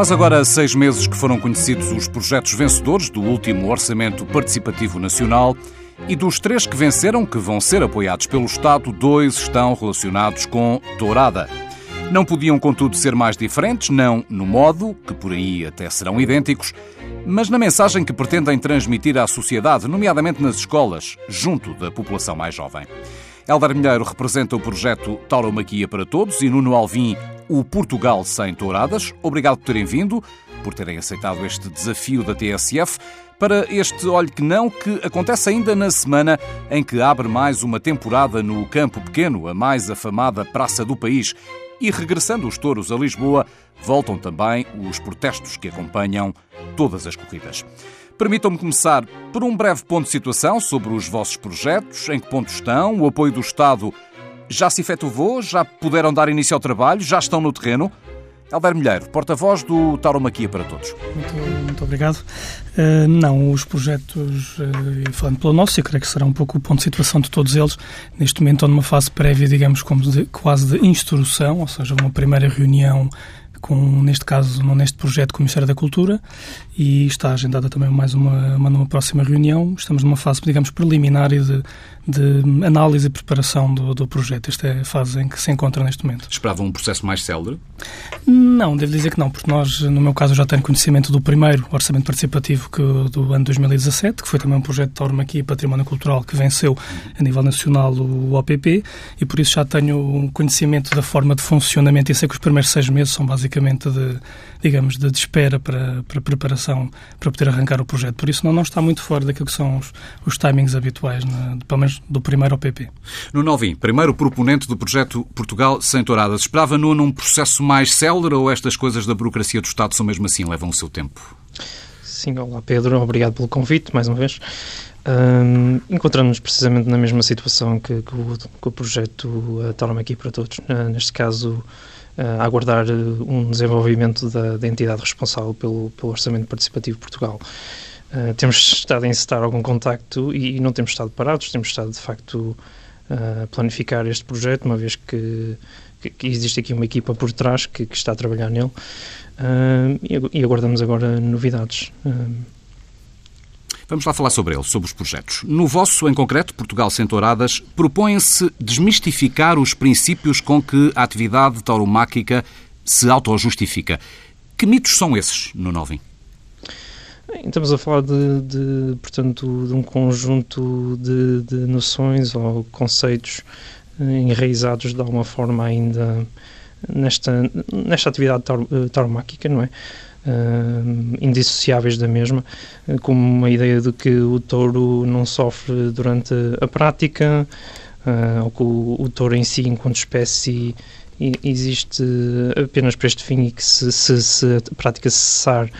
Faz agora seis meses que foram conhecidos os projetos vencedores do último Orçamento Participativo Nacional e dos três que venceram, que vão ser apoiados pelo Estado, dois estão relacionados com Dourada. Não podiam, contudo, ser mais diferentes, não no modo, que por aí até serão idênticos, mas na mensagem que pretendem transmitir à sociedade, nomeadamente nas escolas, junto da população mais jovem. Helder Milheiro representa o projeto Tauromaquia para Todos e Nuno Alvim o Portugal Sem Touradas. Obrigado por terem vindo, por terem aceitado este desafio da TSF para este Olhe que Não, que acontece ainda na semana em que abre mais uma temporada no Campo Pequeno, a mais afamada praça do país. E regressando os touros a Lisboa, voltam também os protestos que acompanham todas as corridas. Permitam-me começar por um breve ponto de situação sobre os vossos projetos, em que ponto estão, o apoio do Estado já se efetuou, já puderam dar início ao trabalho, já estão no terreno. Helder Milheiro, porta-voz do Tauromaquia para Todos. Muito, muito obrigado. Uh, não, os projetos, uh, falando pelo nosso, eu creio que será um pouco o ponto de situação de todos eles. Neste momento estão numa fase prévia, digamos, como de, quase de instrução, ou seja, uma primeira reunião com, neste caso, neste projeto com o Ministério da Cultura e está agendada também mais uma, uma, próxima reunião. Estamos numa fase, digamos, preliminar de, de análise e preparação do, do projeto. Esta é a fase em que se encontra neste momento. Esperavam um processo mais célere? Não, devo dizer que não, porque nós, no meu caso, já tenho conhecimento do primeiro orçamento participativo que, do ano 2017, que foi também um projeto de Torma aqui Património Cultural que venceu a nível nacional o OPP e por isso já tenho conhecimento da forma de funcionamento e sei que os primeiros seis meses são basicamente de, digamos, de, de espera para, para preparação para poder arrancar o projeto. Por isso não, não está muito fora daquilo que são os, os timings habituais, na, pelo menos do primeiro OPP. No Novim, primeiro proponente do projeto Portugal Sem Touradas, esperava no num processo mais célere ou estas coisas da burocracia do Estado são mesmo assim, levam o seu tempo? Sim, olá Pedro, obrigado pelo convite mais uma vez. Um, Encontramos-nos precisamente na mesma situação que, que, o, que o, projeto uh, aqui para todos. Uh, neste caso, uh, a aguardar uh, um desenvolvimento da, da, entidade responsável pelo, pelo Orçamento Participativo de Portugal. Uh, temos estado a encetar algum contacto e, e, não temos estado parados, temos estado de facto a planificar este projeto, uma vez que, que, que existe aqui uma equipa por trás que, que está a trabalhar nele e, e, aguardamos agora novidades. Vamos lá falar sobre ele, sobre os projetos. No vosso, em concreto, Portugal Sem Touradas, propõe-se desmistificar os princípios com que a atividade tauromáquica se autojustifica. Que mitos são esses no Novim? Estamos a falar de, de, portanto, de um conjunto de, de noções ou conceitos eh, enraizados de alguma forma ainda nesta, nesta atividade tauromáquica, não é? uh, indissociáveis da mesma, como uma ideia de que o touro não sofre durante a prática, uh, ou que o, o, touro em si, enquanto espécie, existe apenas para este fim e que se, se, se a prática cessar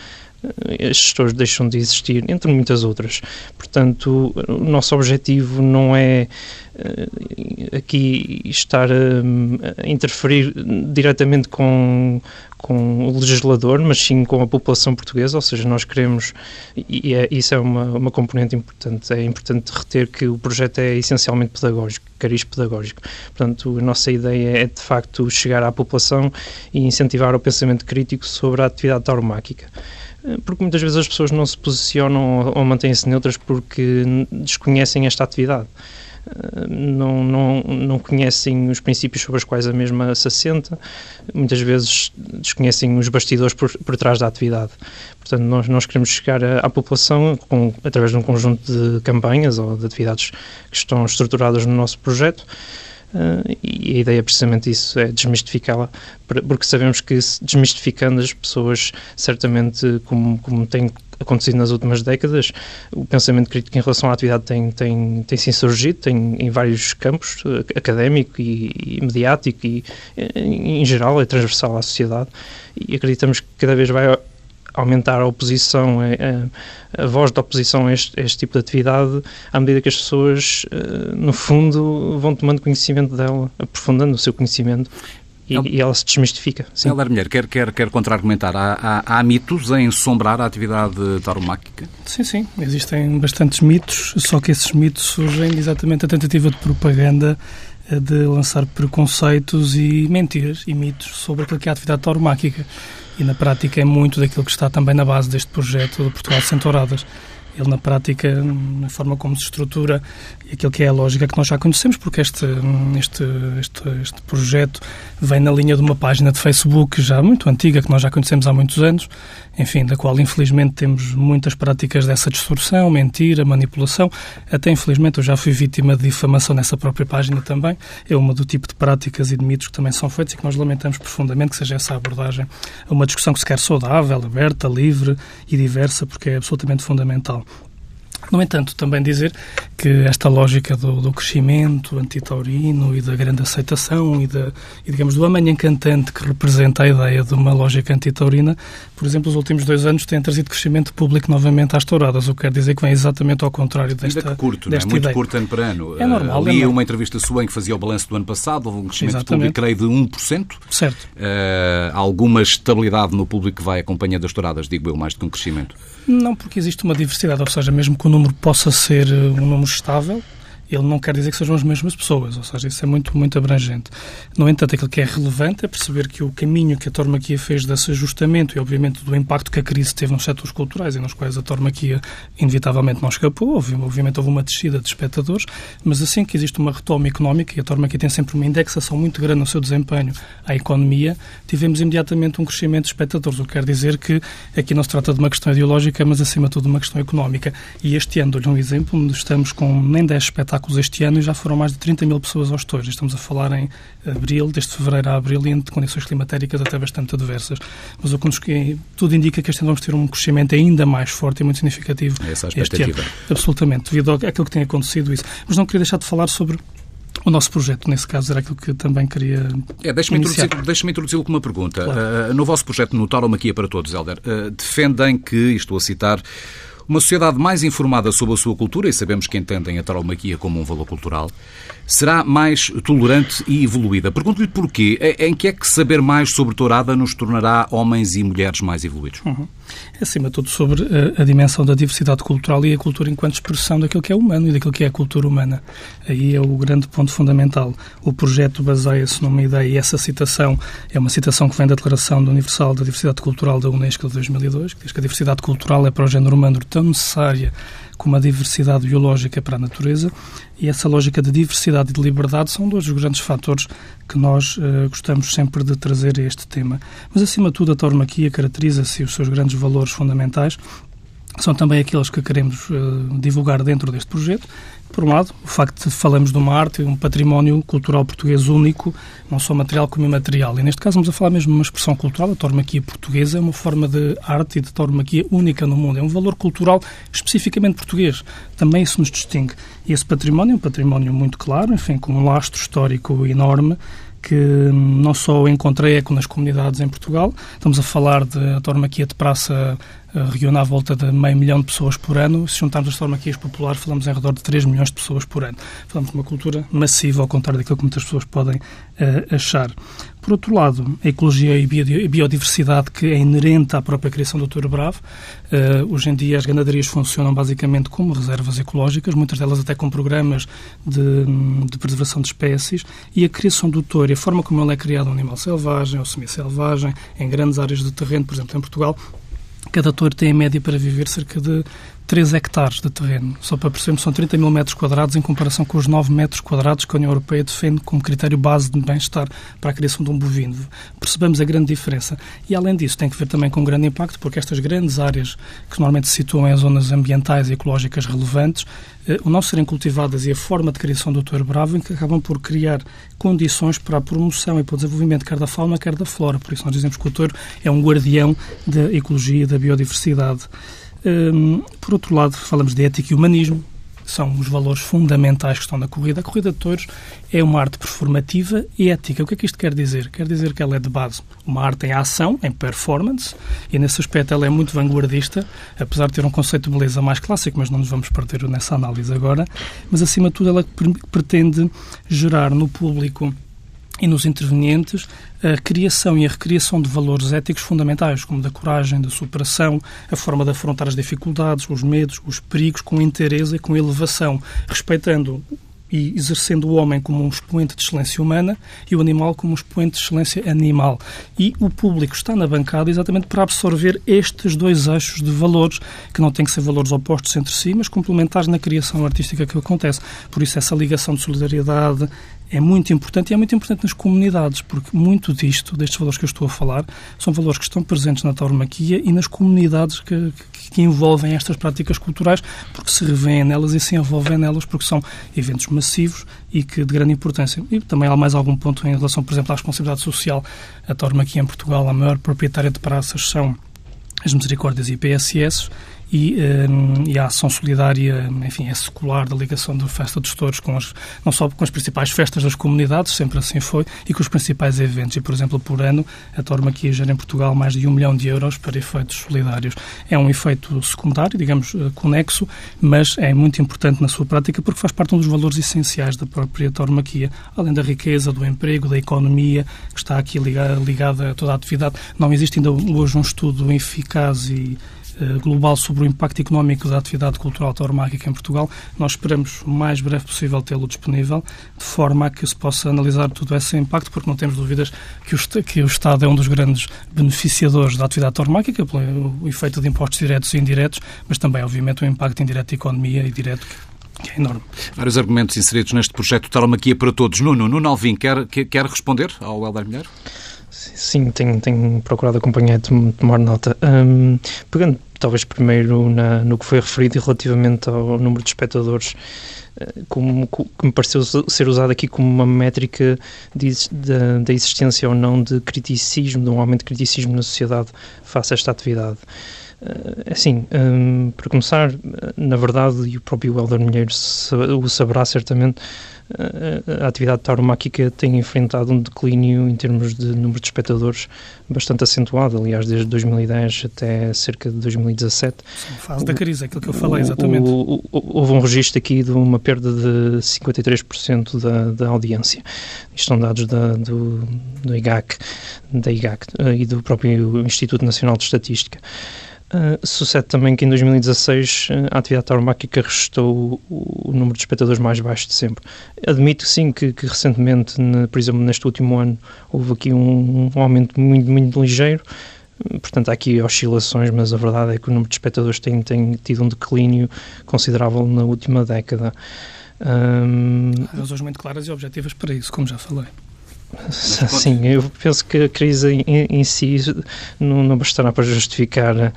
estes touros deixam de existir, entre muitas outras. Portanto, o nosso objetivo não é aqui estar a, interferir diretamente com, com o legislador, mas sim com a população portuguesa, ou seja, nós queremos, e é, isso é uma, uma componente importante, é importante reter que o projeto é essencialmente pedagógico, cariz pedagógico. Portanto, a nossa ideia é, de facto, chegar à população e incentivar o pensamento crítico sobre a atividade tauromáquica porque muitas vezes as pessoas não se posicionam ou mantêm-se neutras porque desconhecem esta atividade não, não, não conhecem os princípios sobre os quais a mesma se assenta, muitas vezes desconhecem os bastidores por, por trás da atividade. Portanto, nós, nós queremos chegar à, à população com, através de um conjunto de campanhas ou de atividades que estão estruturadas no nosso projeto. Uh, e a ideia é precisamente isso, é desmistificá-la, porque sabemos que desmistificando as pessoas, certamente, como, como tem acontecido nas últimas décadas, o pensamento crítico em relação à atividade tem, tem, tem se insurgido tem, em vários campos, eh, académico e, e mediático e, em, em geral, é transversal à sociedade. E acreditamos que cada vez vai aumentar a oposição, a, a, a, voz da oposição a este, a este, tipo de atividade, à medida que as pessoas, eh, no fundo, vão tomando conhecimento dela, aprofundando o seu conhecimento e, El... e ela se desmistifica. Sim. Helder Mulher, quer, quer, quer contra-argumentar? Há, há, há, mitos em ensombrar a atividade tauromáquica? Sim, sim. Existem bastantes mitos, só que esses mitos surgem exatamente da tentativa de propaganda de lançar preconceitos e mentiras e mitos sobre aquilo que é a atividade tauromáquica. E na prática é muito daquilo que está também na base deste projeto de Portugal Sem Touradas. Ele, na prática, na forma como se estrutura e aquilo que é a lógica que nós já conhecemos, porque este, este, este, este projeto vem na linha de uma página de Facebook já muito antiga, que nós já conhecemos há muitos anos, enfim, da qual infelizmente temos muitas práticas dessa distorção, mentira, manipulação. Até infelizmente eu já fui vítima de difamação nessa própria página também. É uma do tipo de práticas e de mitos que também são feitos e que nós lamentamos profundamente que seja essa abordagem a uma discussão que se quer saudável, aberta, livre e diversa, porque é absolutamente fundamental. No entanto, também dizer que esta lógica do, do crescimento antitaurino e da grande aceitação e, da, e, digamos, do amanhã cantante que representa a ideia de uma lógica antitaurina, por exemplo, os últimos dois anos têm trazido crescimento público novamente às touradas, o que quer dizer que vem exatamente ao contrário desta Ainda que curto, desta não é? Muito ideia. curto ano para ano. É normal. Uh, li é uma entrevista sua em que fazia o balanço do ano passado, houve um crescimento Exatamente. público, creio, de 1%. Certo. Uh, alguma estabilidade no público que vai acompanhando as touradas, digo eu, mais do que um crescimento. Não, porque existe uma diversidade, ou seja, mesmo que o número possa ser eh, um número estável, ele não quer dizer que sejam as mesmas pessoas, ou seja, isso é muito, muito abrangente. No entanto, aquilo que é relevante é perceber que o caminho que a Tormaquia fez desse ajustamento e, obviamente, do impacto que a crise teve nos setores culturais e nos quais a Tormaquia, inevitavelmente, não escapou, obviamente houve uma descida de espectadores, mas assim que existe uma retoma económica, e a Tormaquia tem sempre uma indexação muito grande no seu desempenho à economia, tivemos imediatamente um crescimento de espectadores, o que quer dizer que aqui não se trata de uma questão ideológica, mas, acima de tudo, uma questão económica. E este ano, dou-lhe um exemplo, estamos com nem 10 espetáculos este ano e já foram mais de 30 mil pessoas aos touros. Estamos a falar em abril, desde fevereiro a abril, e em condições climatéricas até bastante adversas. Mas o que tudo indica que este ano vamos ter um crescimento ainda mais forte e muito significativo. É essa a expectativa. Absolutamente, devido àquilo que tem acontecido isso. Mas não queria deixar de falar sobre o nosso projeto, nesse caso, era aquilo que também queria. É, Deixa-me deixa introduzi-lo com uma pergunta. Claro. Uh, no vosso projeto, no Tauromaquia para Todos, Helder, uh, defendem que, e estou a citar, uma sociedade mais informada sobre a sua cultura, e sabemos que entendem a tauromaquia como um valor cultural, será mais tolerante e evoluída. Pergunto-lhe porquê. Em que é que saber mais sobre tourada nos tornará homens e mulheres mais evoluídos? Uhum. Acima de tudo sobre a, a, dimensão da diversidade cultural e a cultura enquanto expressão daquilo que é humano e daquilo que é a cultura humana. Aí é o grande ponto fundamental. O projeto baseia-se numa ideia, e essa citação é uma citação que vem da Declaração Universal da Diversidade Cultural da Unesco de 2002, que diz que a diversidade cultural é para o género humano tão necessária como a diversidade biológica para a natureza, e essa lógica de diversidade e de liberdade são dois dos grandes fatores que nós uh, gostamos sempre de trazer a este tema. Mas, acima de tudo, a tauromaquia caracteriza-se os seus grandes valores fundamentais são também aqueles que queremos uh, divulgar dentro deste projeto. Por um lado, o facto de falamos de uma arte, um património cultural português único, não só material como imaterial. E neste caso vamos a falar mesmo de uma expressão cultural, a tauromaquia portuguesa, é uma forma de arte e de tauromaquia única no mundo. É um valor cultural especificamente português. Também isso nos distingue. E esse património é um património muito claro, enfim, com um lastro histórico enorme, que não só encontrei eco nas comunidades em Portugal, estamos a falar de a tauromaquia de praça reúne à volta de meio milhão de pessoas por ano. Se juntarmos as tauromaquias populares, falamos em redor de 3 milhões de pessoas por ano. Falamos de uma cultura massiva, ao contrário daquilo que muitas pessoas podem uh, achar. Por outro lado, a ecologia e a biodiversidade que é inerente à própria criação do Touro Bravo. Uh, hoje em dia as ganaderias funcionam basicamente como reservas ecológicas, muitas delas até com programas de, de preservação de espécies, e a criação do touro e a forma como ele é criado um animal selvagem ou semi-selvagem, em grandes áreas de terreno, por exemplo, em Portugal, Cada touro tem, em média, para viver cerca de 3 hectares de terreno. Só para percebermos, são 30 mil metros quadrados em comparação com os 9 metros quadrados que a União Europeia defende como critério base de bem-estar para a criação de um bovino. Percebemos a grande diferença. E, além disso, tem que ver também com um grande impacto, porque estas grandes áreas que normalmente se situam em zonas ambientais e ecológicas relevantes, eh, o não serem cultivadas e a forma de criação do touro bravo que acabam por criar condições para a promoção e para o desenvolvimento quer da fauna, quer da flora. Por isso nós dizemos que o touro é um guardião da ecologia e da biodiversidade. Um, por outro lado, falamos de ética e humanismo, são os valores fundamentais que estão na corrida. A corrida de touros é uma arte performativa e ética. O que é que isto quer dizer? Quer dizer que ela é de base uma arte em ação, em performance, e nesse aspecto ela é muito vanguardista, apesar de ter um conceito de beleza mais clássico, mas não nos vamos perder nessa análise agora. Mas, acima de tudo, ela pretende gerar no público e nos intervenientes a criação e a recriação de valores éticos fundamentais, como da coragem, da superação, a forma de afrontar as dificuldades, os medos, os perigos com interesse e com elevação, respeitando e exercendo o homem como um expoente de excelência humana e o animal como um expoente de excelência animal. E o público está na bancada exatamente para absorver estes dois eixos de valores, que não têm que ser valores opostos entre si, mas complementares na criação artística que acontece. Por isso, essa ligação de solidariedade, é muito importante e é muito importante nas comunidades, porque muito disto, destes valores que eu estou a falar, são valores que estão presentes na tauromaquia e nas comunidades que, que, que envolvem estas práticas culturais, porque se revêem nelas e se envolvem nelas, porque são eventos massivos e que de grande importância. E também há mais algum ponto em relação, por exemplo, à responsabilidade social. A tauromaquia em Portugal, a maior proprietária de praças são as Misericórdias e PSS e, um, e a ação solidária, enfim, é secular da ligação da Festa dos Touros com as, não só com as principais festas das comunidades, sempre assim foi, e com os principais eventos. E, por exemplo, por ano, a Tormaquia gera em Portugal mais de um milhão de euros para efeitos solidários. É um efeito secundário, digamos, eh, conexo, mas é muito importante na sua prática porque faz parte de um dos valores essenciais da própria Tormaquia, além da riqueza, do emprego, da economia, que está aqui ligada, ligada a toda a atividade. Não existe ainda hoje um estudo eficaz e global sobre o impacto económico da atividade cultural tauromáquica em Portugal. Nós esperamos o mais breve possível tê-lo disponível, de forma a que se possa analisar todo esse impacto, porque não temos dúvidas que o, que o Estado é um dos grandes beneficiadores da atividade tauromáquica, pelo efeito de impostos diretos e indiretos, mas também, obviamente, o impacto indireto da economia e direto que é enorme. Vários argumentos inseridos neste projeto Tauromaquia para Todos. Nuno, Nuno Alvim, quer, quer responder ao Helder Milheiro? Sim, tenho, tenho procurado acompanhar e tomar nota. Um, pegando talvez primeiro na, no que foi referido relativamente ao número de espectadores, eh, como, que me pareceu ser usado aqui como uma métrica da existência ou não de criticismo, de um aumento de criticismo na sociedade face a esta atividade. Eh, assim, um, para começar, na verdade, e o próprio Helder Milheiro o saberá certamente, a atividade tauromáquica tem enfrentado um declínio em termos de número de espectadores bastante acentuado, aliás, desde 2010 até cerca de 2017. Sim, fase o, da crise, aquilo que eu falei, exatamente. O, o, houve um registro aqui de uma perda de 53% da, da audiência. Isto são dados da, do, do IGAC, da IGAC eh, e do próprio Instituto Nacional de Estatística. Uh, sucede também que em 2016 uh, a atividade tauromáquica restou o, o, número de espectadores mais baixo de sempre. Admito sim que, que recentemente, ne, por exemplo, neste último ano, houve aqui um, um aumento muito, muito ligeiro, portanto há aqui oscilações, mas a verdade é que o número de espectadores tem, tem tido um declínio considerável na última década. Há razões muito claras e objetivas para isso, como já falei. Sim, eu penso que a crise em, em si não, não, bastará para justificar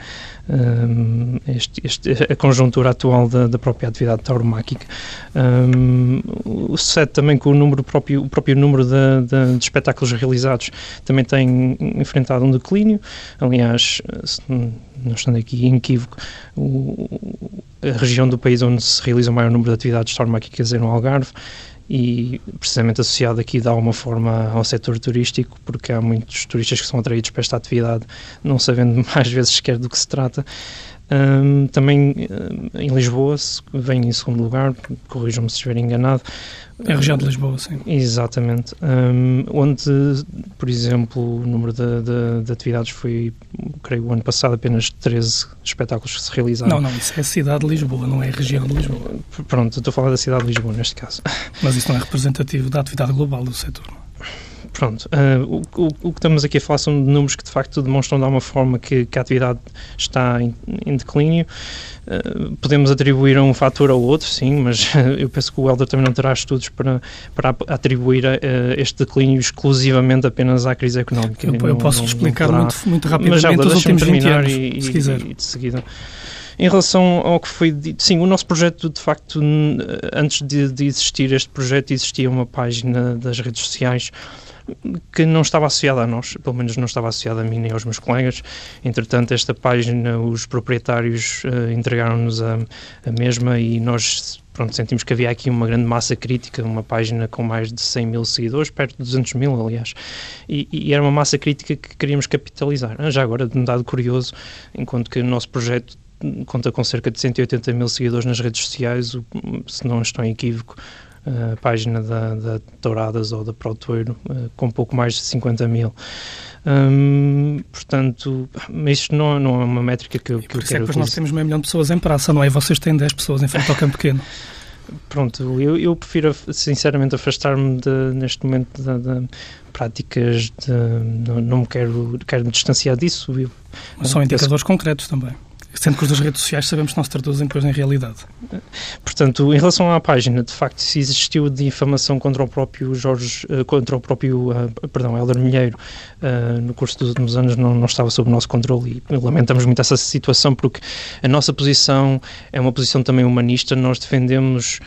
um, este, este, a conjuntura atual da, da própria atividade tauromáquica. Um, o sucede também que o número próprio, o próprio número de, de, de, espetáculos realizados também tem enfrentado um declínio. Aliás, não estando aqui em equívoco, o, a região do país onde se realiza o maior número de atividades tauromáquicas é no Algarve e precisamente associado aqui de alguma forma ao setor turístico, porque há muitos turistas que são atraídos para esta atividade, não sabendo mais vezes sequer do que se trata. Um, também em Lisboa, vem em segundo lugar, corrijam-me se estiver enganado, é a região de Lisboa, sim. Exatamente. Um, onde, por exemplo, o número de, de, de, atividades foi, creio, o ano passado apenas 13 espetáculos que se realizaram. Não, não, isso é a cidade de Lisboa, não é a região de Lisboa. Pronto, estou a falar da cidade de Lisboa neste caso. Mas isso não é representativo da atividade global do setor. Pronto, uh, o, o, o, que estamos aqui a falar são de números que de facto demonstram de alguma forma que, que a atividade está em, em declínio. Uh, podemos atribuir um fator ao outro, sim, mas uh, eu penso que o Helder também não terá estudos para, para atribuir este declínio exclusivamente apenas à crise económica. Eu, eu posso não, explicar não muito, muito rapidamente mas, Helder, os últimos 20 anos, e, se quiser. E, de seguida. Em relação ao que foi dito, sim, o nosso projeto, de facto, antes de, de existir este projeto, existia uma página das redes sociais que não estava associada a nós, pelo menos não estava associada a mim nem aos meus colegas. Entretanto, esta página, os proprietários uh, entregaram-nos a, a mesma e nós pronto, sentimos que havia aqui uma grande massa crítica, uma página com mais de 100 mil seguidores, perto de 200 mil, aliás, e, e era uma massa crítica que queríamos capitalizar. Já agora, de um dado curioso, enquanto que o nosso projeto conta com cerca de 180 mil seguidores nas redes sociais, se não estou em equívoco, a página da, da Douradas ou da Protoeiro, uh, com pouco mais de 50 mil. Hum, portanto, isto não, não é uma métrica que eu, que eu quero é que nós temos meio milhão de pessoas em praça, não é? Vocês têm 10 pessoas em frente ao campo pequeno. Pronto, eu, eu prefiro sinceramente afastar-me neste momento de, práticas de, não, não me quero, quero me distanciar disso. Eu, São indicadores concretos também. Sendo que os das redes sociais sabemos que não se traduzem depois em realidade. Portanto, em relação à página, de facto, se existiu difamação contra o próprio Jorge, eh, contra o próprio, uh, perdão, Helder Milheiro, uh, no curso dos últimos anos, não, não estava sob o nosso controle e lamentamos muito essa situação porque a nossa posição é uma posição também humanista, nós defendemos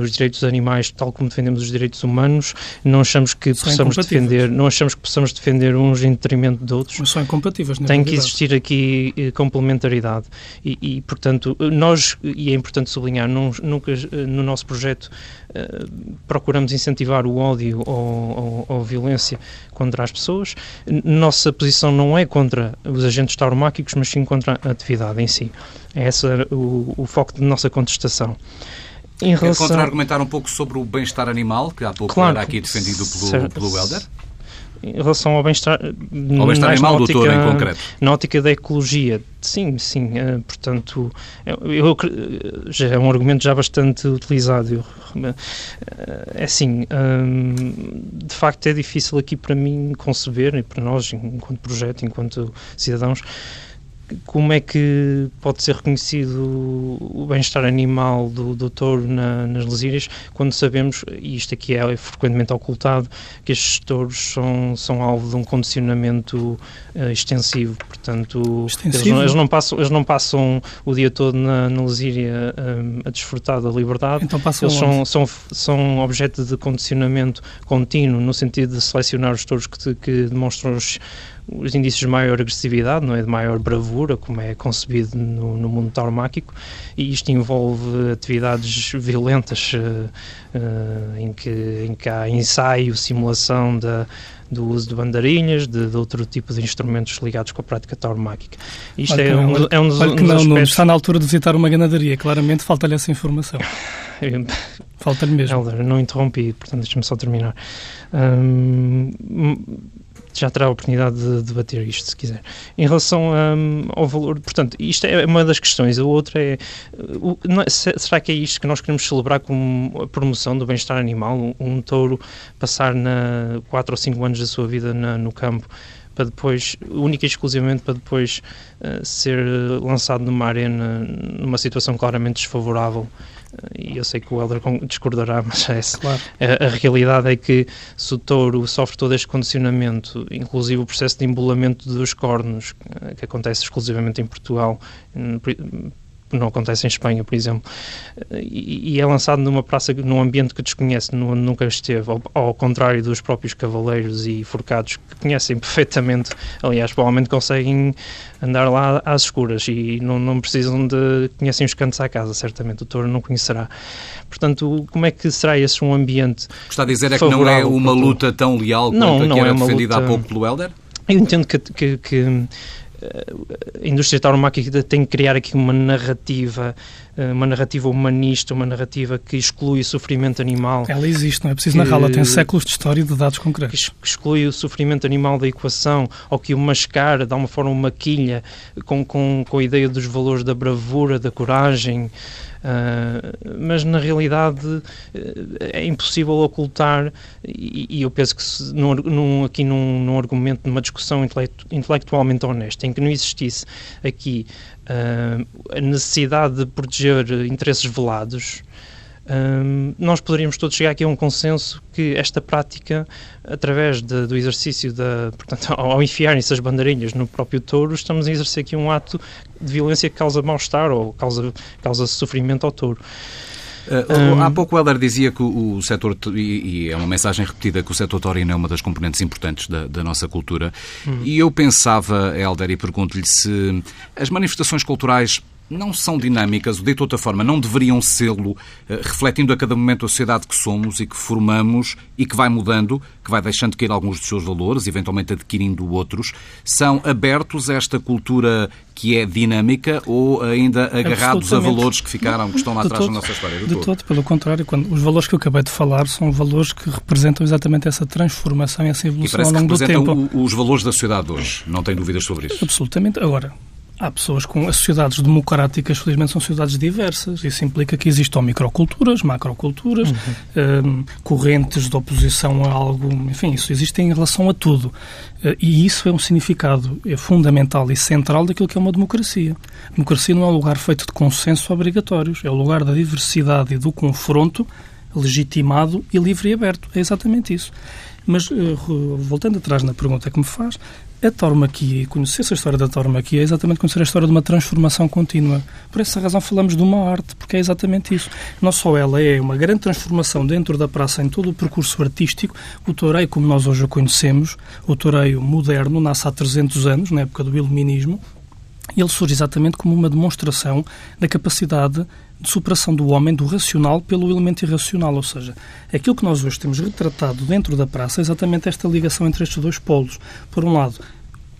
os direitos dos animais tal como defendemos os direitos humanos, não achamos que são possamos defender, não achamos que possamos defender uns em detrimento de outros. Mas são incompatíveis, Tem que existir aqui complementaridade e, e, portanto, nós, e é importante sublinhar, nunca no nosso projeto uh, procuramos incentivar o ódio ou, ou, ou, violência contra as pessoas. Nossa posição não é contra os agentes tauromáquicos, mas sim contra a atividade em si. É esse o, o foco da nossa contestação. Em relação... É contra-argumentar um pouco sobre o bem-estar animal, que há pouco claro, era aqui defendido pelo, pelo Helder? Em relação ao bem-estar ao bem-estar animal ótica, doutor, em concreto. na ótica da ecologia. Sim, sim, uh, portanto eu, eu, já é um argumento já bastante utilizado uh, é assim um, de facto é difícil aqui para mim conceber e para nós enquanto projeto, enquanto cidadãos como é que pode ser reconhecido o bem-estar animal do, do touro na, nas lesírias quando sabemos, e isto aqui é frequentemente ocultado, que estes touros são, são alvo de um condicionamento uh, extensivo, portanto extensivo? Eles, eles, não passam, eles não passam o dia todo na, na lesíria um, a desfrutar da liberdade, então eles são, são, são objeto de condicionamento contínuo no sentido de selecionar os touros que, que demonstram os os indícios de maior agressividade, não é? De maior bravura, como é concebido no, no mundo tauromáquico, e isto envolve atividades violentas uh, uh, em, que, em que há ensaio, simulação da, do uso de bandarinhas, de, de, outro tipo de instrumentos ligados com a prática tauromáquica. Isto é, um, é um dos, um não, aspectos... não, está na altura de visitar uma ganadaria, claramente falta-lhe essa informação. Falta-lhe mesmo. Helder, não interrompi, portanto deixa-me só terminar. Um, já terá a oportunidade de debater isto, se quiser. Em relação um, ao valor, portanto, isto é uma das questões. A outra é, o, não, é, será que é isto que nós queremos celebrar como a promoção do bem-estar animal? Um, um, touro passar na 4 ou 5 anos da sua vida na, no campo para depois, única e exclusivamente para depois uh, ser lançado numa arena numa situação claramente desfavorável e eu sei que o Helder discordará, mas é claro. a, a, realidade é que se o touro sofre todo este condicionamento, inclusive o processo de embolamento dos cornos, que acontece exclusivamente em Portugal, não acontece em Espanha, por exemplo, e, e, é lançado numa praça, num ambiente que desconhece, nunca esteve, ao, ao, contrário dos próprios cavaleiros e forcados que conhecem perfeitamente, aliás, provavelmente conseguem andar lá às escuras e não, não precisam de. conhecem os cantos à casa, certamente, o touro não conhecerá. Portanto, como é que será esse um ambiente? O que está a dizer é que não é uma luta tão leal quanto não, não a que era é defendida luta... há pouco pelo Helder? Eu entendo que, que, que a indústria tauromáquica tem que criar aqui uma narrativa, eh, uma narrativa humanista, uma narrativa que exclui o sofrimento animal. Ela existe, não é preciso narrá-la, tem séculos de história e de dados concretos. Que exclui o sofrimento animal da equação, ou que o mascara, dá uma forma, uma quilha, com, com, com a ideia dos valores da bravura, da coragem, Uh, mas na realidade uh, é impossível ocultar, e, e eu penso que se, num, num, aqui num, num, argumento, numa discussão intelectu, intelectualmente honesta, em que não existisse aqui a necessidade de proteger interesses velados, um, nós poderíamos todos chegar aqui a um consenso que esta prática, através de, do exercício da, portanto, ao enfiarem-se as bandeirinhas no próprio touro, estamos a exercer aqui um ato de violência que causa mal-estar ou causa, causa sofrimento ao touro. Uh, há pouco o Helder dizia que o, o setor, e, e, é uma mensagem repetida, que o setor taurino é uma das componentes importantes da, da nossa cultura. Uhum. E eu pensava, Helder, e pergunto-lhe se as manifestações culturais não são dinâmicas, ou de outra forma, não deveriam sê-lo, eh, refletindo a cada momento a sociedade que somos e que formamos e que vai mudando, que vai deixando cair alguns dos seus valores, eventualmente adquirindo outros, são abertos a esta cultura que é dinâmica ou ainda agarrados a valores que ficaram, que estão lá atrás todo, da nossa história? De, de todo. pelo contrário, quando, os valores que eu acabei de falar são valores que representam exatamente essa transformação e essa evolução e ao longo do tempo. os valores da sociedade hoje, não tem dúvidas sobre isso? Absolutamente. Agora, Há pessoas com. As sociedades democráticas, felizmente, são sociedades diversas. Isso implica que existam microculturas, macroculturas, uhum. um, correntes de oposição a algo. Enfim, isso existe em relação a tudo. Uh, e isso é um significado é fundamental e central daquilo que é uma democracia. A democracia não é um lugar feito de consensos obrigatórios, é o lugar da diversidade e do confronto legitimado e livre e aberto. É exatamente isso. Mas, uh, voltando atrás na pergunta que me faz, a tauromaquia, conhecer-se a história da tauromaquia é exatamente conhecer a história de uma transformação contínua. Por essa razão falamos de uma arte, porque é exatamente isso. Não só ela é uma grande transformação dentro da praça em todo o percurso artístico, o toureio como nós hoje o conhecemos, o toureio moderno, nasce há 300 anos, na época do iluminismo, e ele surge exatamente como uma demonstração da capacidade de superação do homem, do racional, pelo elemento irracional. Ou seja, aquilo que nós hoje temos retratado dentro da praça é exatamente esta ligação entre estes dois polos. Por um lado,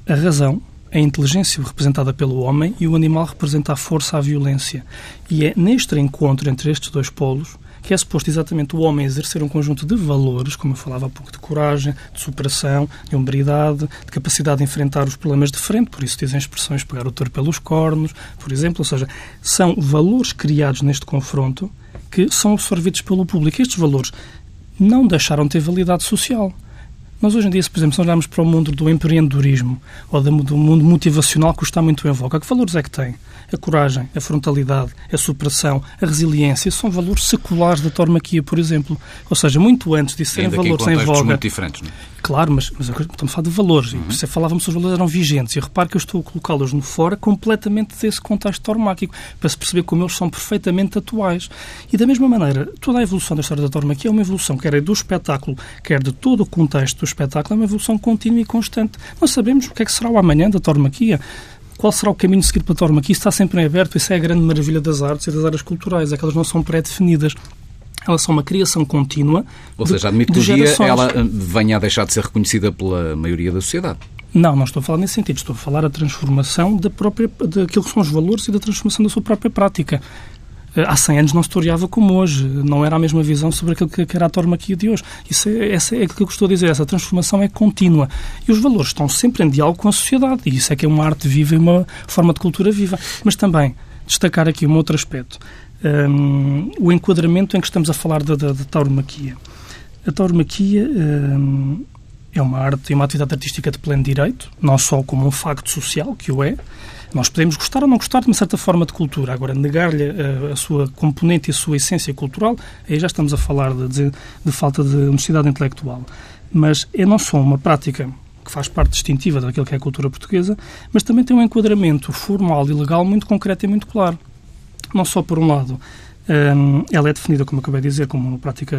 a razão, a inteligência representada pelo homem e o animal representa a força, a violência. E é neste encontro entre estes dois polos que é suposto exatamente o homem exercer um conjunto de valores, como eu falava há pouco, de coragem, de superação, de hombridade, de capacidade de enfrentar os problemas de frente, por isso dizem expressões pegar o touro pelos cornos, por exemplo, ou seja, são valores criados neste confronto que são absorvidos pelo público. Estes valores não deixaram de ter validade social. Nós hoje em dia, se, por exemplo, se olharmos para o mundo do empreendedorismo ou do mundo motivacional que está muito em voga, que valores é que tem? A coragem, a frontalidade, a superação, a resiliência, são valores seculares da tormaquia, por exemplo. Ou seja, muito antes de serem valores em, voga. muito diferentes, não é? Claro, mas, mas estamos a falar de valores. Uhum. E se falávamos que os valores eram vigentes. E repare que eu estou a colocá-los no fora completamente desse contexto tormáquico, para se perceber como eles são perfeitamente atuais. E da mesma maneira, toda a evolução da história da tormaquia é uma evolução, quer é do espetáculo, quer de todo o contexto espetáculo, é uma evolução contínua e constante. Nós sabemos o que é que será o amanhã da tormaquia qual será o caminho seguido para a torma? Aqui está sempre em aberto, isso é a grande maravilha das artes e das áreas culturais, é que elas não são pré-definidas. Elas são uma criação contínua. Ou seja, a mitologia ela eh, venha a deixar de ser reconhecida pela maioria da sociedade. Não, não estou a falar nesse sentido. Estou a falar a transformação da própria, daquilo que são os valores e da transformação da sua própria prática. Eh, há 100 anos não se historiava como hoje, não era a mesma visão sobre aquilo que era a tormaquia de hoje. Isso é, essa é aquilo que estou a dizer, essa transformação é contínua. E os valores estão sempre em diálogo com a sociedade, e isso é que é uma arte viva e uma forma de cultura viva. Mas também, destacar aqui um outro aspecto, um, o enquadramento em que estamos a falar da tauromaquia. A tauromaquia um, é uma arte e uma atividade artística de pleno direito, não só como um facto social, que o é, nós podemos gostar ou não gostar de uma certa forma de cultura. Agora, negar-lhe a, eh, a, sua componente e a sua essência cultural, aí já estamos a falar de, de, de falta de honestidade intelectual. Mas é não só uma prática que faz parte distintiva daquilo que é a cultura portuguesa, mas também tem um enquadramento formal e legal muito concreto e muito claro. Não só, por um lado, um, ela é definida, como acabei de dizer, como uma prática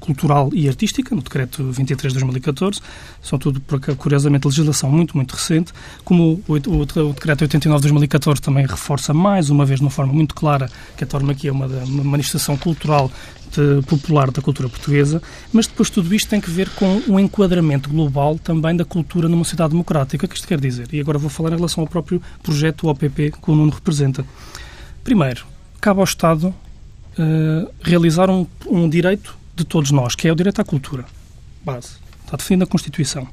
cultural e artística, no Decreto 23 de 2014, são tudo, curiosamente, legislação muito, muito recente, como o, o, o Decreto 89 de 2014 também reforça mais uma vez, de uma forma muito clara, que a aqui é uma, uma manifestação cultural de, popular da cultura portuguesa, mas depois tudo isto tem que ver com um enquadramento global também da cultura numa sociedade democrática. O que isto quer dizer? E agora vou falar em relação ao próprio projeto OPP que o Nuno representa. Primeiro, cabe ao Estado uh, realizar um, um direito de todos nós, que é o direito à cultura. Base. Está definido na Constituição.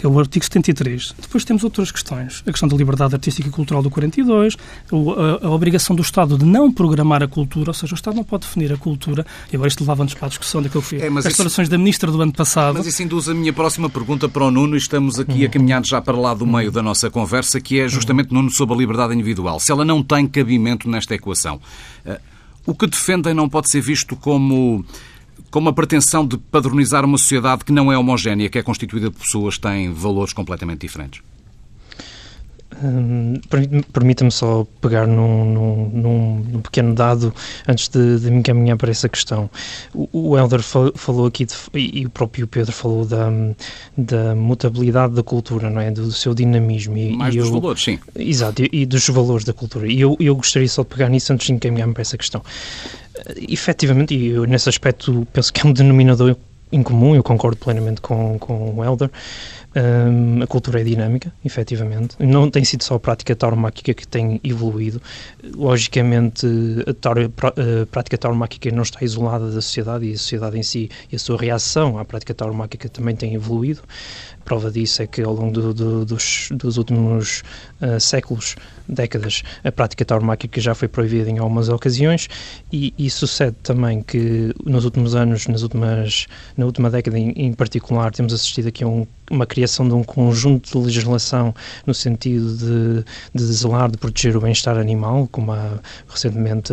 É o artigo 73. Depois temos outras questões. A questão da liberdade artística e cultural do 42, a, a, obrigação do Estado de não programar a cultura, ou seja, o Estado não pode definir a cultura. E agora isto levava-nos para a discussão daquilo que foi é, as declarações da Ministra do ano passado. Mas isso induz a minha próxima pergunta para o Nuno e estamos aqui a caminhar já para lá do meio da nossa conversa, que é justamente, Nuno, sobre a liberdade individual. Se ela não tem cabimento nesta equação, eh, o que defendem não pode ser visto como como a pretensão de padronizar uma sociedade que não é homogénea, que é constituída por pessoas que têm valores completamente diferentes? Hum, Permita-me só pegar num, num, num, pequeno dado antes de, de me encaminhar para essa questão. O, o Helder falou aqui, de, e o próprio Pedro falou da, da mutabilidade da cultura, não é? Do, do seu dinamismo. E, Mais e dos eu, valores, sim. Exato, e, e, dos valores da cultura. E eu, eu gostaria só de pegar nisso antes de encaminhar-me para essa questão. Uh, efetivamente, e eu nesse aspecto penso que é um denominador em comum, eu concordo plenamente com, com o Helder, Um, a cultura é dinâmica, efetivamente. Não tem sido só a prática tauromáquica que tem evoluído. Logicamente, a, tauro, a prática tauromáquica não está isolada da sociedade e a sociedade em si e a sua reação à prática tauromáquica também tem evoluído. Prova disso é que ao longo do, do, dos, dos, últimos uh, séculos, décadas, a prática tauromáquica já foi proibida em algumas ocasiões e, e, sucede também que nos últimos anos, nas últimas, na última década em, em particular, temos assistido aqui a um, uma criação de um conjunto de legislação no sentido de, de zelar, de proteger o bem-estar animal, como a, recentemente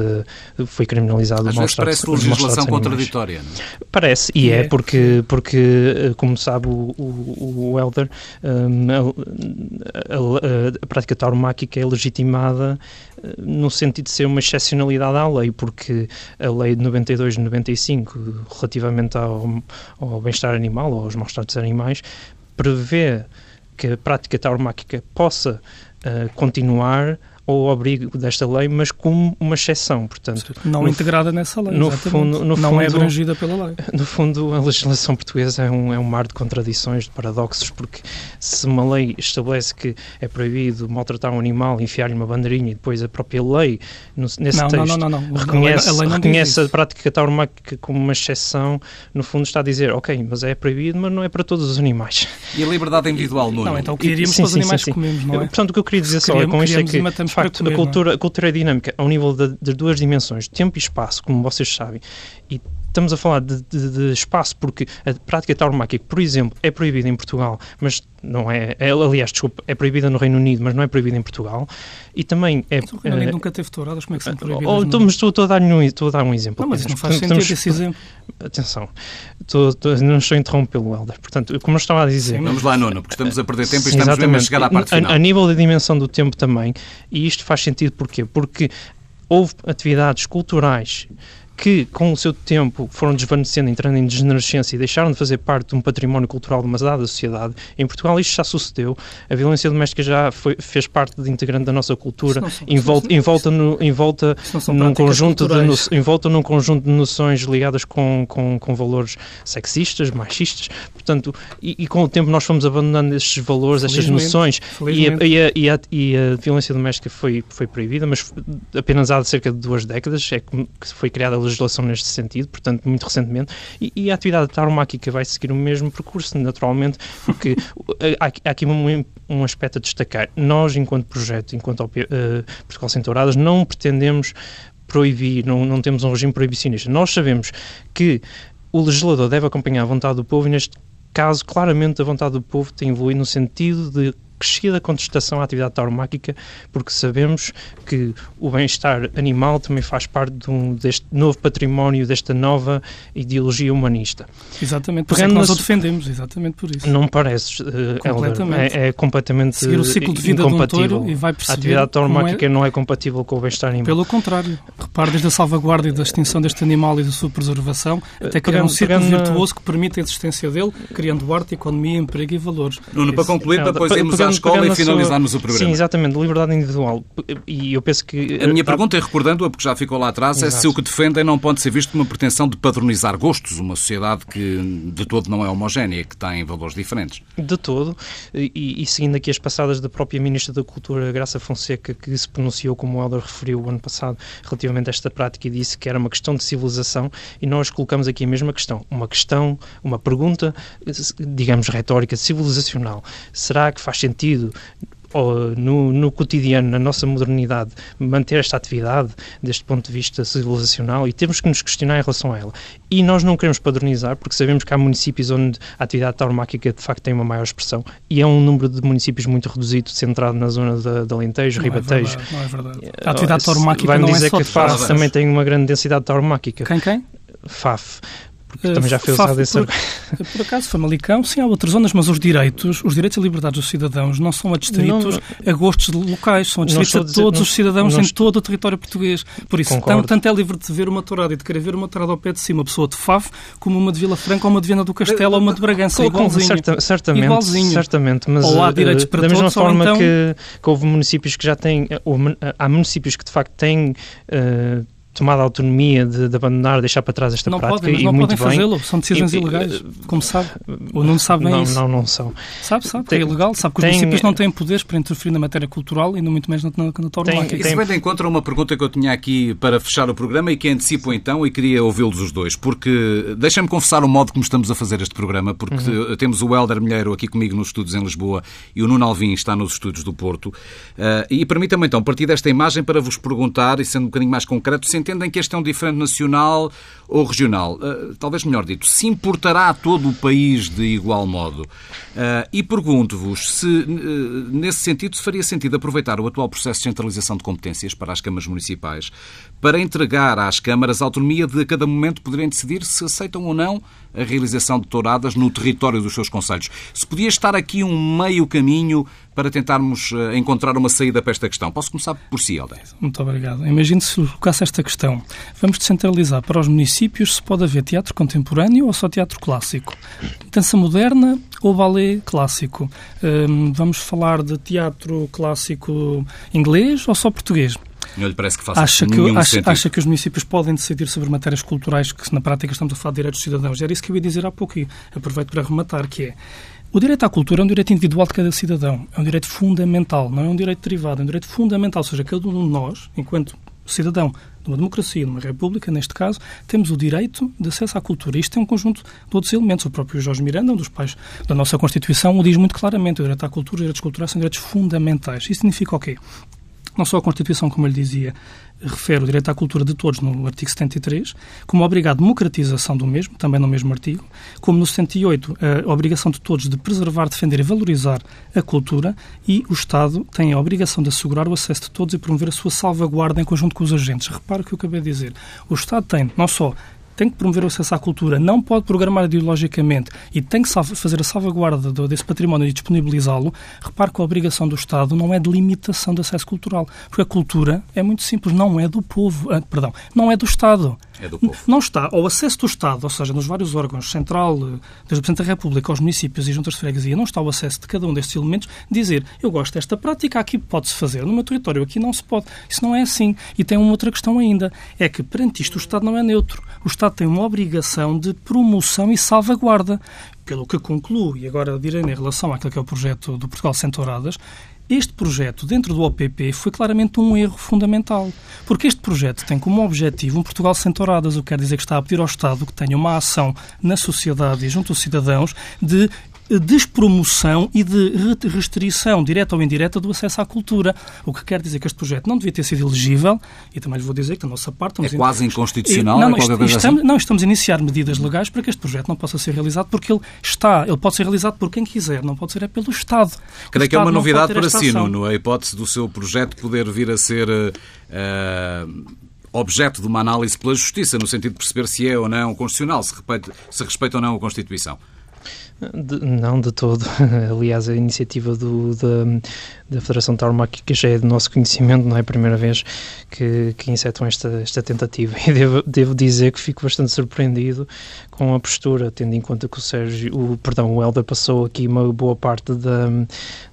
foi criminalizado Às o vezes parece legislação contraditória. Não? É? Parece, e é, é porque, porque, como sabe o, o o Helder, um, a, a, a, prática tauromáquica é legitimada uh, no sentido de ser uma excepcionalidade à lei, porque a lei de 92 de 95, relativamente ao, ao bem-estar animal ou aos maus-tratos animais, prevê que a prática tauromáquica possa uh, continuar ao abrigo desta lei, mas como uma exceção, portanto... Não integrada nessa lei, no fundo, no Não fundo, é abrangida pela lei. No fundo, a legislação portuguesa é um, é um mar de contradições, de paradoxos, porque se uma lei estabelece que é proibido maltratar um animal, enfiar-lhe uma bandeirinha e depois a própria lei, no, nesse não, texto, não, não, não, reconhece, a, lei, a, lei reconhece a prática tauromáquica como uma exceção, no fundo está a dizer, ok, mas é proibido, mas não é para todos os animais. E a liberdade individual, Nuno? Não, então o que iríamos para os animais sim, sim. que comemos, não é? Portanto, o que eu queria dizer só é com isto é que, de facto, a cultura a cultura é dinâmica ao nível das duas dimensões, tempo e espaço, como vocês sabem, e estamos a falar de, de, de, espaço porque a prática tauromáquica, por exemplo, é proibida em Portugal, mas não é, é, aliás, desculpa, é proibida no Reino Unido, mas não é proibida em Portugal. E também é. Mas o Reino Unido é, nunca teve touradas, como é que são ah, proibidas? Oh, estou, mas estou, estou, a dar um, estou a dar um exemplo. Não, mas isso não faz sentido estamos, esse exemplo. Atenção, estou, estou, não estou a interrompê-lo, Helder. Portanto, como eu estava a dizer. Sim, vamos lá, Nuno, porque estamos a perder tempo e estamos exatamente. mesmo a chegar à parte final. A, a nível da dimensão do tempo também, e isto faz sentido porquê? Porque houve atividades culturais que, com o seu tempo, foram desvanecendo, entrando em degenerescência e deixaram de fazer parte de um património cultural de uma dada sociedade. Em Portugal isto já sucedeu. A violência doméstica já foi, fez parte de integrante da nossa cultura, envolta, envolta, no, envolta num conjunto de no, envolta num conjunto de noções ligadas com, com, com valores sexistas, machistas. Portanto, e, e, com o tempo nós fomos abandonando estes valores, estas noções, e a, e, a, e, a, e a, violência doméstica foi, foi proibida, mas apenas há cerca de duas décadas é que foi criada a legislação neste sentido, portanto, muito recentemente, e, e a atividade tauromáquica vai seguir o mesmo percurso, naturalmente, porque há, há, aqui um, um aspecto a destacar. Nós, enquanto projeto, enquanto uh, Portugal Sem Touradas, não pretendemos proibir, não, não temos um regime proibicionista. Nós sabemos que o legislador deve acompanhar a vontade do povo e, neste caso, claramente a vontade do povo tem evoluído no sentido de crescida contestação à atividade tauromáquica, porque sabemos que o bem-estar animal também faz parte de um, deste novo património, desta nova ideologia humanista. Exatamente, por isso é que nós o defendemos, exatamente por isso. Não me parece, uh, completamente. É, é, completamente Seguir o ciclo de vida incompatível. De um e vai perceber a atividade tauromáquica é... não é compatível com o bem-estar animal. Pelo contrário, repare desde a salvaguarda e da extinção deste animal e da sua preservação, até criar um ciclo virtuoso que permite a existência dele, criando arte, economia, emprego e valores. Nuno, para concluir, para depois irmos à escola e finalizarmos o programa. Sim, exatamente, liberdade individual. E eu penso que... A minha pergunta, é recordando-a, porque já ficou lá atrás, Exato. é se o que defendem não pode ser visto como uma pretensão de padronizar gostos, uma sociedade que de todo não é homogénea, que tem valores diferentes. De todo, e, e seguindo aqui as passadas da própria Ministra da Cultura, Graça Fonseca, que se pronunciou, como o Helder referiu o ano passado, relativamente a esta prática e disse que era uma questão de civilização, e nós colocamos aqui a mesma questão, uma questão, uma pergunta, digamos, retórica, civilizacional. Será que faz sentido no, no cotidiano, na nossa modernidade, manter esta atividade deste ponto de vista civilizacional e temos que nos questionar em relação a ela. E nós não queremos padronizar, porque sabemos que há municípios onde a atividade tauromáquica de facto tem uma maior expressão e é um número de municípios muito reduzido, centrado na zona da, da Alentejo, não Ribatejo. É verdade, não é verdade. A atividade tauromáquica não é dizer é só que FAF também tem uma grande densidade tauromáquica. Quem, quem? FAF também já fez usado esse... Por, por acaso, Famalicão, sim, há outras zonas, mas os direitos, os direitos e liberdades dos cidadãos não são adstritos não, a gostos locais, são adstritos a todos dizer, os cidadãos não, em todo o território português. Por isso, tanto, tanto, é livre de ver uma tourada e de querer ver uma tourada ao pé de cima, uma pessoa de Faf, como uma de Vila Franca, ou uma de Viana do Castelo, ou uma de Bragança, com, igualzinho. Certa, certamente, igualzinho. certamente, mas ou há direitos para da todos, mesma forma então... que, que, houve municípios que já têm, há municípios que de facto têm uh, tomado a autonomia de, de, abandonar, deixar para trás esta não prática. Podem, mas e não muito podem fazê-lo, são decisões e, ilegais, como sabe. Ou não sabe bem não, isso. Não, não são. Sabe, sabe, tem, é ilegal, sabe que os tem, municípios não têm poderes para interferir na matéria cultural e no muito menos na, na, na tauromáquia. Isso vem de encontro a uma pergunta que eu tinha aqui para fechar o programa e que antecipo então e queria ouvi-los os dois, porque deixem-me confessar o modo como estamos a fazer este programa, porque uhum. temos o Helder Milheiro aqui comigo nos estúdios em Lisboa e o Nuno Alvim está nos estúdios do Porto. Uh, e permitam-me então partir desta imagem para vos perguntar, e sendo um bocadinho mais concreto, se entendem que este é um diferente nacional ou regional. Uh, talvez melhor dito, se importará a todo o país de igual modo. Uh, e pergunto-vos se, nesse sentido, se faria sentido aproveitar o atual processo de centralização de competências para as câmaras municipais para entregar às câmaras a autonomia de a cada momento poderem decidir se aceitam ou não a realização de touradas no território dos seus conselhos. Se podia estar aqui um meio caminho para tentarmos eh, encontrar uma saída para esta questão. Posso começar por si, Helder. Muito obrigado. Imagine se colocasse esta questão. Vamos descentralizar para os municípios se pode haver teatro contemporâneo ou só teatro clássico. Dança moderna ou balé clássico. Hum, vamos falar de teatro clássico inglês ou só português? Não lhe parece que faça acha que, acha, acha, que os municípios podem decidir sobre matérias culturais que, na prática, estamos a falar de direitos cidadãos? Era isso que eu ia dizer há pouco e aproveito para rematar, que é o direito à cultura é um direito individual de cada cidadão. É um direito fundamental, não é um direito derivado, é um direito fundamental. Ou seja, cada um de nós, enquanto cidadão de uma democracia, de uma república, neste caso, temos o direito de acesso à cultura. Isto é um conjunto de outros elementos. O próprio Jorge Miranda, um dos pais da nossa Constituição, o diz muito claramente. O direito à cultura e os direitos culturais são direitos fundamentais. Isso significa o quê? Não só a Constituição, como eu lhe dizia, refere o direito à cultura de todos no artigo 73, como obriga a democratização do mesmo, também no mesmo artigo, como no 78 a obrigação de todos de preservar, defender e valorizar a cultura e o Estado tem a obrigação de assegurar o acesso de todos e promover a sua salvaguarda em conjunto com os agentes. Repare o que eu acabei de dizer. O Estado tem não só tem que promover o acesso à cultura, não pode programar ideologicamente e tem que fazer a salvaguarda desse património e disponibilizá-lo, repare que a obrigação do Estado não é de limitação do acesso cultural, porque a cultura é muito simples, não é do povo, ah, perdão, não é do Estado. É do povo. Não está ao acesso do Estado, ou seja, nos vários órgãos, central, eh, desde o Presidente da República aos municípios e juntas de freguesia, não está o acesso de cada um destes elementos, dizer eu gosto desta prática, aqui pode-se fazer, no meu território aqui não se pode. Isso não é assim. E tem uma outra questão ainda, é que perante isto o Estado não é neutro. O Estado tem uma obrigação de promoção e salvaguarda. Pelo que concluo, e agora direi em relação àquilo que é o projeto do Portugal Sem Touradas, este projeto, dentro do OPP, foi claramente um erro fundamental. Porque este projeto tem como objetivo um Portugal sem touradas, o que quer dizer que está a pedir ao Estado que tenha uma ação na sociedade e junto aos cidadãos de despromoção e de restrição, direta ou indireta, do acesso à cultura. O que quer dizer que este projeto não devia ter sido elegível, e também lhe vou dizer que da nossa parte... É quase in... inconstitucional? Não, é estamos, assim? não, estamos a iniciar medidas legais para que este projeto não possa ser realizado, porque ele está, ele pode ser realizado por quem quiser, não pode ser é pelo Estado. Creio que é uma novidade para si, Nuno, a hipótese do seu projeto poder vir a ser... Uh, objeto de uma análise pela Justiça, no sentido de perceber se é ou não constitucional, se respeita, se respeita ou não a Constituição. De, não de todo. Aliás, a iniciativa do, da, da Federação Tauromáquica já é de nosso conhecimento, não é a primeira vez que, que insetam esta, esta tentativa. E devo, devo dizer que fico bastante surpreendido com a postura, tendo em conta que o Sérgio, o, perdão, o Helder passou aqui uma boa parte da,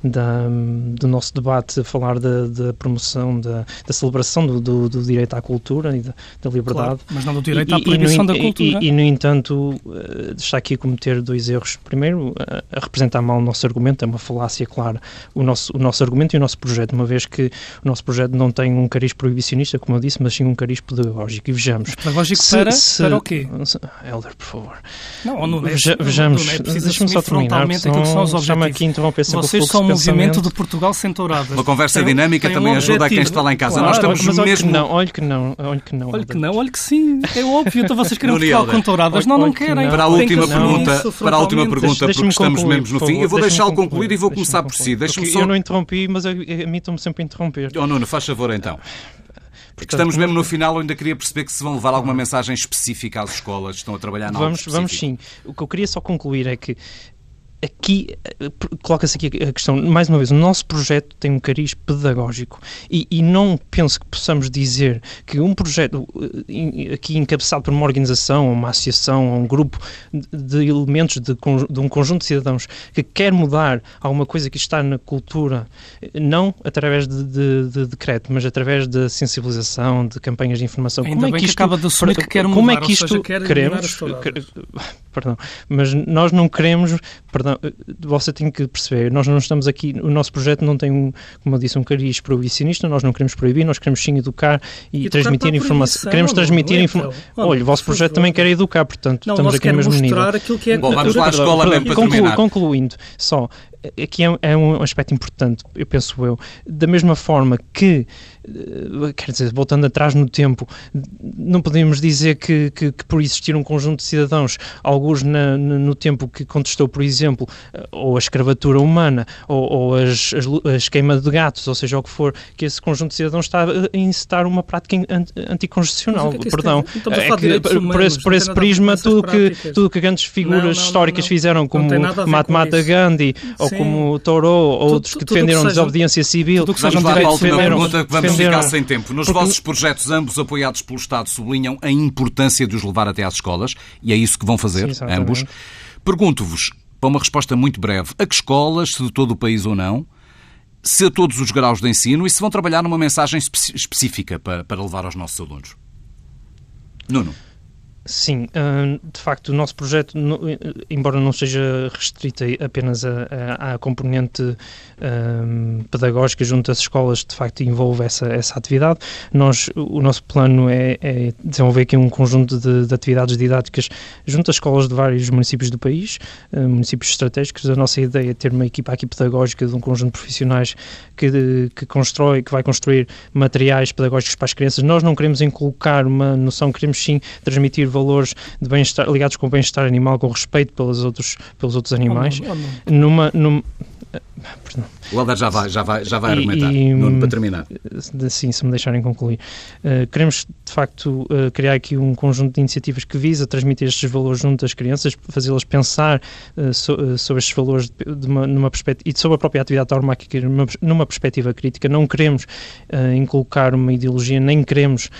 da do nosso debate a falar da, da promoção, da, da celebração do, do, do, direito à cultura e da, da liberdade. Claro, mas não do direito e, à proibição da cultura. E, e, no entanto, eh, está aqui a cometer dois erros. Primeiro, a, representar mal o nosso argumento, é uma falácia, claro, o nosso, o nosso argumento e o nosso projeto, uma vez que o nosso projeto não tem um cariz proibicionista, como eu disse, mas sim um cariz pedagógico. E vejamos. Pedagógico se, para, se, para o quê? Helder, por favor. Não, não é, Veja, vejamos, é deixa-me só terminar, objetivos. Aqui interromper Vocês são o movimento de Portugal sem touradas. Uma conversa tem, dinâmica tem também um ajuda a quem está lá em casa. Claro, Nós estamos mas mesmo... Que não, olha que não, olha que não. Olha que não, olha que sim, é óbvio. Então vocês querem Portugal com touradas. Não, não querem. Para a última pergunta, para a última pergunta, porque estamos mesmo no fim, eu vou deixá-lo concluir e vou começar por si. Eu não interrompi, mas a mim estão-me sempre a interromper. Oh Nuno, faz favor então. Porque estamos mesmo no final, eu ainda queria perceber que se vão levar alguma mensagem específica às escolas, estão a trabalhar na vamos, vamos sim. O que eu queria só concluir é que aqui coloca-se aqui a questão, mais uma vez, o nosso projeto tem um cariz pedagógico e, e não penso que possamos dizer que um projeto aqui encabeçado por uma organização, uma associação, um grupo de elementos de, de um conjunto de cidadãos que quer mudar alguma coisa que está na cultura, não através de, de, de decreto, mas através de sensibilização, de campanhas de informação. Ainda como é que isto acaba de assumir que quer mudar, como é que isto seja, queremos? Perdão, mas nós não queremos, perdão, você tem que perceber, nós não estamos aqui, o nosso projeto não tem um, como eu disse, um cariz proibicionista, nós não queremos proibir, nós queremos sim educar e, transmitir informação. Queremos transmitir informação. Olha, o vosso projeto também quer educar, portanto, não, estamos aqui no mesmo nível. Aquilo que é Bom, vamos lá à escola mesmo para conclu, Concluindo, só, aqui é, é, um aspecto importante, eu penso eu. Da mesma forma que, eh, quer dizer, voltando atrás no tempo, não podemos dizer que, que, que por existir um conjunto de cidadãos, alguns na, no tempo que contestou, por exemplo, eh, ou a escravatura humana, ou, ou as, as, as queimas de gatos, ou seja, o que for, que esse conjunto de cidadãos está a incitar uma prática anticonstitucional. É Perdão. Então, é que, por esse, por esse prisma, tudo que, tudo que grandes figuras não, não, históricas não, fizeram, como Mahatma Gandhi, ou Sim. como Toro ou outros que defenderam desobediência civil. Tudo que sejam direitos defenderam, pergunta que vamos ficar sem tempo. Nos Porque... vossos projetos, ambos apoiados pelo Estado, sublinham a importância de os levar até às escolas e é isso que vão fazer, Sim, ambos. Pergunto-vos, para uma resposta muito breve, a que escolas, se de todo o país ou não, se a todos os graus de ensino e se vão trabalhar numa mensagem específica para, para levar aos nossos alunos? Nuno. Sim, hum, de facto, o nosso projeto, embora não seja restrito apenas à componente um, pedagógica junto às escolas, de facto envolve essa, essa atividade, nós, o nosso plano é, é desenvolver aqui um conjunto de, de, atividades didáticas junto às escolas de vários municípios do país, hum, municípios estratégicos. A nossa ideia é ter uma equipa aqui pedagógica de um conjunto de profissionais que, que constrói, que vai construir materiais pedagógicos para as crianças. Nós não queremos inculcar uma noção, queremos sim transmitir valores de bem-estar, ligados com o bem-estar animal, com respeito pelos outros, pelos outros animais, oh, oh, numa, numa Perdão. O Helder já vai, já vai, já vai argumentar, e, Nuno, para terminar. Sim, se me deixarem concluir. Uh, queremos, de facto, uh, criar aqui um conjunto de iniciativas que visa transmitir estes valores junto às crianças, fazê-las pensar uh, so, sobre estes valores de, de uma, numa perspectiva, e sobre a própria atividade tauromáquica numa, numa perspectiva crítica. Não queremos inculcar uma ideologia, nem queremos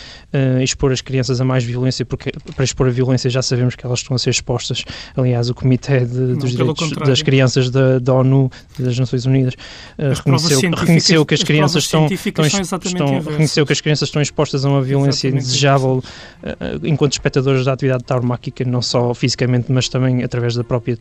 expor as crianças a mais violência, porque para expor a violência já sabemos que elas estão a ser expostas. Aliás, o Comitê de, dos Não, Direitos das Crianças da, da ONU, das Nações Unidas, uh, reconheceu, reconheceu que as crianças estão, estão, estão reconheceu que as crianças estão expostas a uma violência exatamente indesejável uh, enquanto espectadores da atividade tauromáquica, não só fisicamente, mas também através da própria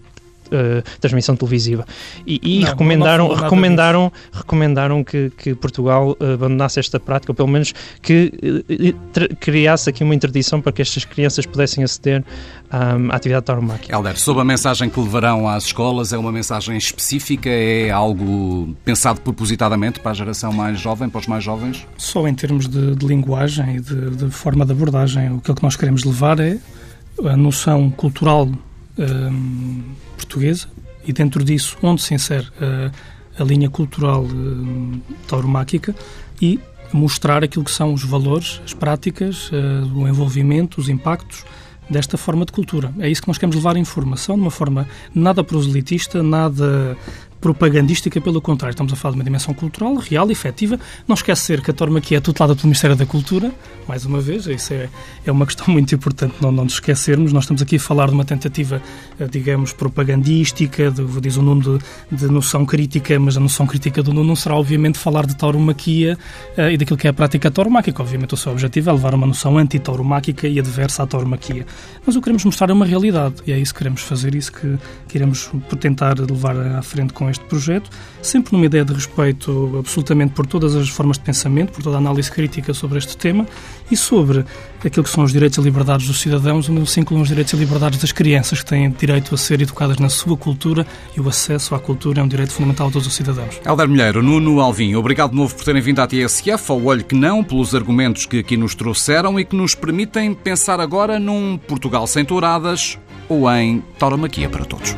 Uh, transmissão televisiva. E, e não, recomendaram, não recomendaram, recomendaram que, que, Portugal abandonasse esta prática, ou pelo menos que uh, criasse aqui uma interdição para que estas crianças pudessem aceder à atividade tauromáquica. Helder, sobre a mensagem que levarão às escolas, é uma mensagem específica? É algo pensado propositadamente para a geração mais jovem, para os mais jovens? Só em termos de, de linguagem e de, de, forma de abordagem, o que nós queremos levar é a noção cultural hum, portuguesa e dentro disso onde se insere uh, a linha cultural uh, tauromáquica e mostrar aquilo que são os valores, as práticas, uh, o envolvimento, os impactos desta forma de cultura. É isso que nós queremos levar a informação de uma forma nada proselitista, nada propagandística, pelo contrário, estamos a falar de uma dimensão cultural, real, efetiva. Não esquecer que a Tormaquia é tutelada pelo Ministério da Cultura, mais uma vez, isso é, é uma questão muito importante não, não nos esquecermos. Nós estamos aqui a falar de uma tentativa, eh, digamos, propagandística, de, diz o Nuno, de, de, noção crítica, mas a noção crítica do Nuno não será, obviamente, falar de tauromaquia uh, e daquilo que é a prática tauromáquica. Obviamente, o seu objetivo é levar uma noção anti-tauromáquica e adversa à tauromaquia. Mas o que queremos mostrar é uma realidade, e é isso que queremos fazer, isso que queremos tentar levar à frente com este projeto, sempre numa ideia de respeito absolutamente por todas as formas de pensamento, por toda a análise crítica sobre este tema e sobre aquilo que são os direitos e liberdades dos cidadãos, onde se incluem os direitos e liberdades das crianças, que têm direito a ser educadas na sua cultura e o acesso à cultura é um direito fundamental de todos os cidadãos. Helder Milheiro, Nuno Alvim, obrigado de novo por terem vindo à TSF, ao olho que não, pelos argumentos que aqui nos trouxeram e que nos permitem pensar agora num Portugal sem touradas ou em tauromaquia para todos.